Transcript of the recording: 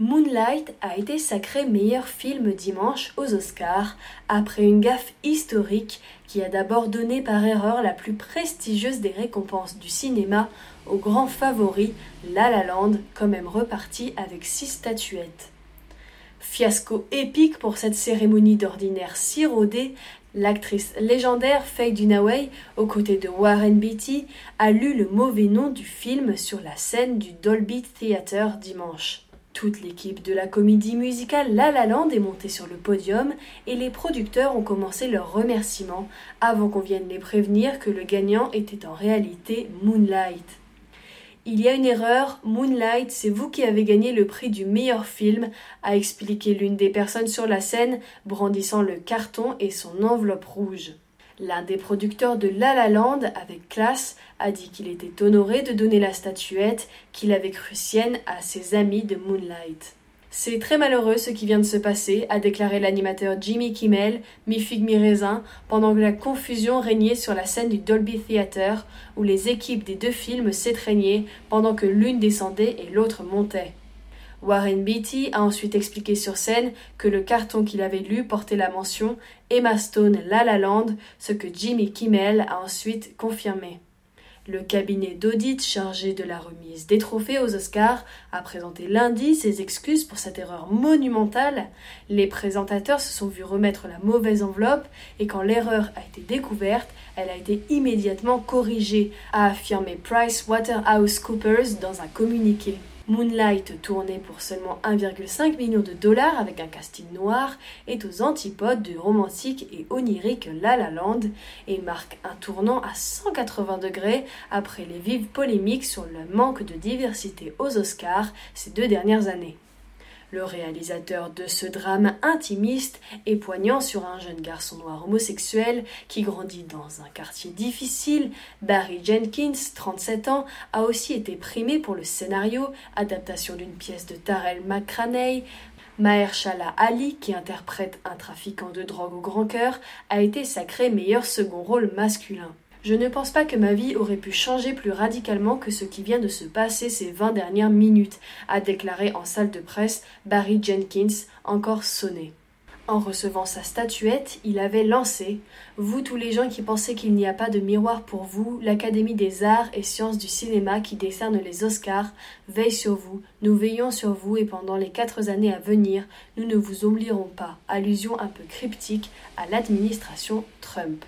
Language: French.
Moonlight a été sacré meilleur film dimanche aux Oscars après une gaffe historique qui a d'abord donné par erreur la plus prestigieuse des récompenses du cinéma au grand favori La La Land, quand même reparti avec six statuettes. Fiasco épique pour cette cérémonie d'ordinaire si rodée, l'actrice légendaire Faye Dunaway, aux côtés de Warren Beatty, a lu le mauvais nom du film sur la scène du Dolby Theatre dimanche. Toute l'équipe de la comédie musicale La La Land est montée sur le podium et les producteurs ont commencé leurs remerciements avant qu'on vienne les prévenir que le gagnant était en réalité Moonlight. Il y a une erreur, Moonlight, c'est vous qui avez gagné le prix du meilleur film, a expliqué l'une des personnes sur la scène, brandissant le carton et son enveloppe rouge. L'un des producteurs de La La Land, avec classe, a dit qu'il était honoré de donner la statuette qu'il avait cru sienne à ses amis de Moonlight. C'est très malheureux ce qui vient de se passer, a déclaré l'animateur Jimmy Kimmel, mi-figue mi-raisin, pendant que la confusion régnait sur la scène du Dolby Theatre, où les équipes des deux films s'étreignaient pendant que l'une descendait et l'autre montait. Warren Beatty a ensuite expliqué sur scène que le carton qu'il avait lu portait la mention Emma Stone La La Land, ce que Jimmy Kimmel a ensuite confirmé. Le cabinet d'audit chargé de la remise des trophées aux Oscars a présenté lundi ses excuses pour cette erreur monumentale. Les présentateurs se sont vus remettre la mauvaise enveloppe et quand l'erreur a été découverte, elle a été immédiatement corrigée, a affirmé Price Waterhouse Coopers dans un communiqué. Moonlight, tourné pour seulement 1,5 million de dollars avec un casting noir, est aux antipodes du romantique et onirique La La Land et marque un tournant à 180 degrés après les vives polémiques sur le manque de diversité aux Oscars ces deux dernières années. Le réalisateur de ce drame intimiste et poignant sur un jeune garçon noir homosexuel qui grandit dans un quartier difficile, Barry Jenkins, 37 ans, a aussi été primé pour le scénario, adaptation d'une pièce de Tarell McCraney. Mahershala Ali, qui interprète un trafiquant de drogue au grand cœur, a été sacré meilleur second rôle masculin. Je ne pense pas que ma vie aurait pu changer plus radicalement que ce qui vient de se passer ces vingt dernières minutes, a déclaré en salle de presse Barry Jenkins, encore sonné. En recevant sa statuette, il avait lancé Vous tous les gens qui pensez qu'il n'y a pas de miroir pour vous, l'Académie des arts et sciences du cinéma qui décerne les Oscars veille sur vous, nous veillons sur vous et pendant les quatre années à venir, nous ne vous oublierons pas. Allusion un peu cryptique à l'administration Trump.